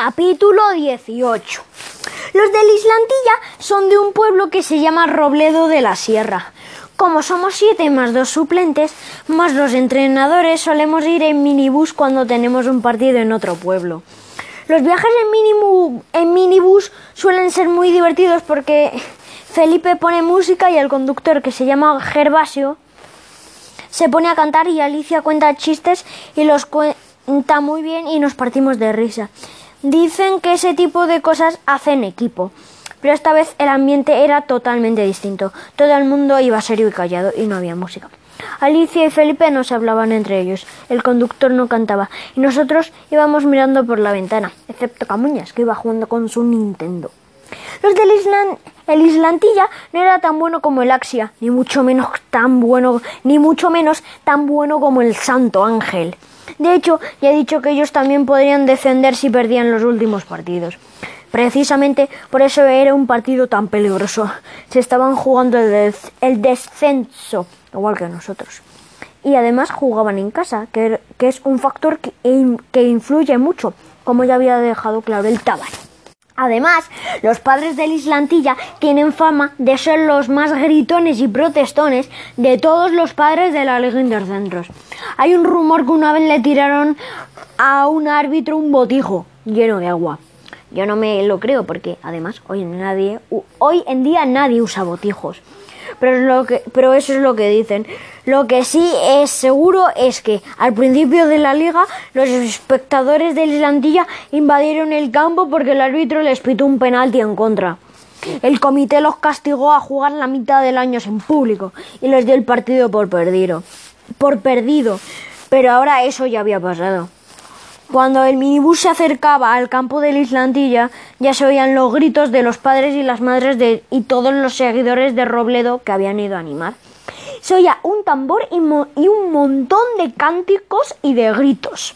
Capítulo 18 Los de Islantilla son de un pueblo que se llama Robledo de la Sierra. Como somos siete más dos suplentes, más los entrenadores, solemos ir en minibús cuando tenemos un partido en otro pueblo. Los viajes en, en minibús suelen ser muy divertidos porque Felipe pone música y el conductor, que se llama Gervasio, se pone a cantar y Alicia cuenta chistes y los cuenta muy bien y nos partimos de risa. Dicen que ese tipo de cosas hacen equipo. Pero esta vez el ambiente era totalmente distinto. Todo el mundo iba serio y callado y no había música. Alicia y Felipe no se hablaban entre ellos. El conductor no cantaba y nosotros íbamos mirando por la ventana, excepto Camuñas, que iba jugando con su Nintendo. Los del el Islantilla no era tan bueno como el Axia, ni mucho menos tan bueno, ni mucho menos tan bueno como el Santo Ángel. De hecho, ya he dicho que ellos también podrían defender si perdían los últimos partidos. Precisamente por eso era un partido tan peligroso. Se estaban jugando el, descenso, igual que nosotros. Y además jugaban en casa, que, es un factor que, influye mucho, como ya había dejado claro el Tabar. Además, los padres del Islantilla tienen fama de ser los más gritones y protestones de todos los padres de la Liga Intercentros. Hay un rumor que una vez le tiraron a un árbitro un botijo lleno de agua. Yo no me lo creo porque además hoy en, nadie, hoy en día nadie usa botijos pero, lo que, pero eso es lo que dicen. Lo que sí es seguro es que al principio de la liga los espectadores del Islandilla invadieron el campo porque el árbitro les pitó un penalti en contra. El comité los castigó a jugar la mitad del año en público y les dio el partido por perdido. Por perdido. Pero ahora eso ya había pasado. Cuando el minibús se acercaba al campo de la Islandilla, ya se oían los gritos de los padres y las madres de, y todos los seguidores de Robledo que habían ido a animar. Se oía un tambor y, un montón de cánticos y de gritos.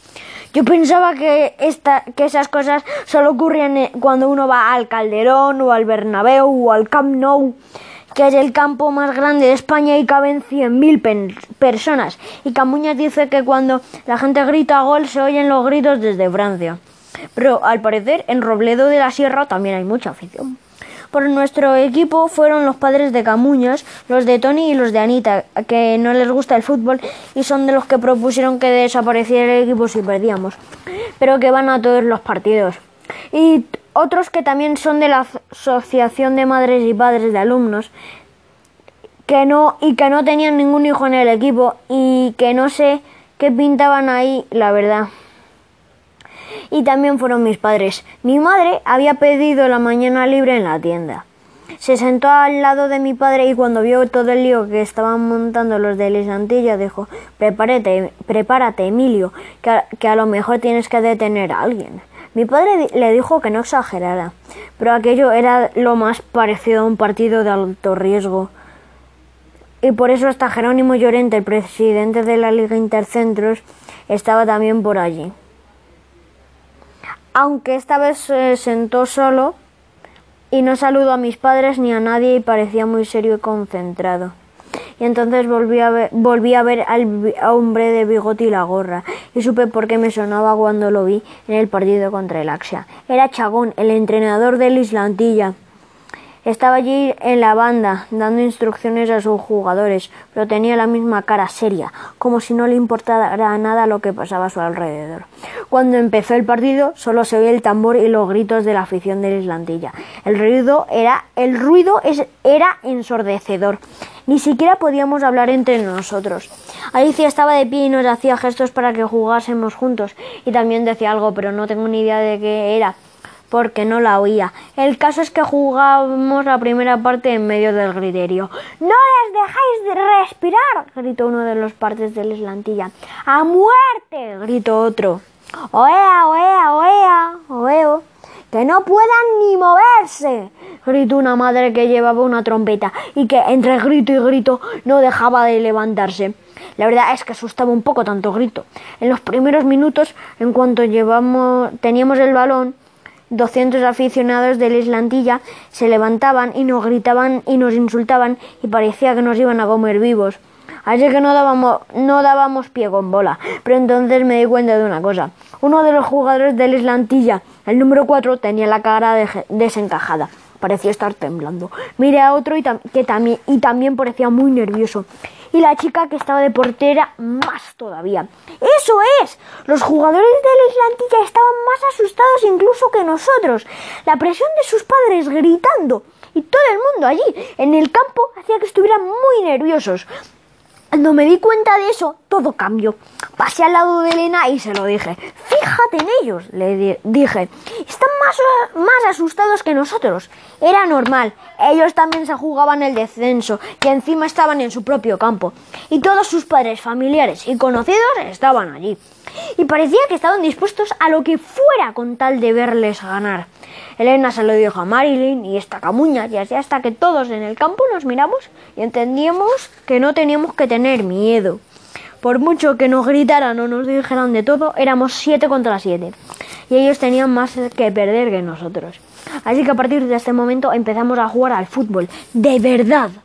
Yo pensaba que, esta, que esas cosas solo ocurrían eh, cuando uno va al Calderón o al Bernabéu o al Camp Nou que es el campo más grande de España y caben 100.000 personas. Y Camuñas dice que cuando la gente grita gol se oyen los gritos desde Francia. Pero al parecer en Robledo de la Sierra también hay mucha afición. Por nuestro equipo fueron los padres de Camuñas, los de Tony y los de Anita, que no les gusta el fútbol y son de los que propusieron que desapareciera el equipo si perdíamos, pero que van a todos los partidos. Y otros que también son de la Asociación de Madres y Padres de Alumnos, que no, y que no tenían ningún hijo en el equipo y que no sé qué pintaban ahí, la verdad. Y también fueron mis padres. Mi madre había pedido la mañana libre en la tienda. Se sentó al lado de mi padre y cuando vio todo el lío que estaban montando los de Lisantilla dijo prepárate, prepárate Emilio, que que a lo mejor tienes que detener a alguien. Mi padre le dijo que no exagerara, pero aquello era lo más parecido a un partido de alto riesgo. Y por eso hasta Jerónimo Llorente, el presidente de la Liga Intercentros, estaba también por allí. Aunque esta vez se sentó solo y no saludó a mis padres ni a nadie y parecía muy serio y concentrado y entonces volví a ver, volví a ver al hombre de bigote y la gorra y supe por qué me sonaba cuando lo vi en el partido contra el Axia. Era Chagón, el entrenador del Islantilla. Estaba allí en la banda, dando instrucciones a sus jugadores, pero tenía la misma cara seria, como si no le importara nada lo que pasaba a su alrededor. Cuando empezó el partido, solo se oía el tambor y los gritos de la afición del Islantilla. El ruido era, el ruido era ensordecedor. Ni siquiera podíamos hablar entre nosotros. Alicia estaba de pie y nos hacía gestos para que jugásemos juntos y también decía algo, pero no tengo ni idea de qué era porque no la oía. El caso es que jugábamos la primera parte en medio del griterio. ¡No les dejáis de respirar! gritó uno de los partes del eslantilla. ¡A muerte! gritó otro. ¡Oea, oea, oea! ¡Oeo! ¡Que no puedan ni moverse! gritó una madre que llevaba una trompeta y que entre grito y grito no dejaba de levantarse. La verdad es que asustaba un poco tanto grito. En los primeros minutos, en cuanto llevamos, teníamos el balón, doscientos aficionados de la Islantilla se levantaban y nos gritaban y nos insultaban y parecía que nos iban a comer vivos. Así que no dábamos, no dábamos pie con bola. Pero entonces me di cuenta de una cosa. Uno de los jugadores del Islantilla, el número 4, tenía la cara desencajada. Parecía estar temblando. Miré a otro y, que también, y también parecía muy nervioso. Y la chica que estaba de portera, más todavía. ¡Eso es! Los jugadores del Islantilla estaban más asustados incluso que nosotros. La presión de sus padres gritando y todo el mundo allí en el campo hacía que estuvieran muy nerviosos. Cuando me di cuenta de eso, todo cambió. Pasé al lado de Elena y se lo dije. Fíjate en ellos, le dije. Están más, más asustados que nosotros. Era normal. Ellos también se jugaban el descenso y encima estaban en su propio campo. Y todos sus padres, familiares y conocidos estaban allí. Y parecía que estaban dispuestos a lo que fuera con tal de verles ganar. Elena se lo dijo a Marilyn y esta camuña, y así hasta que todos en el campo nos miramos y entendíamos que no teníamos que tener miedo. Por mucho que nos gritaran o nos dijeran de todo, éramos siete contra siete. Y ellos tenían más que perder que nosotros. Así que a partir de este momento empezamos a jugar al fútbol. De verdad.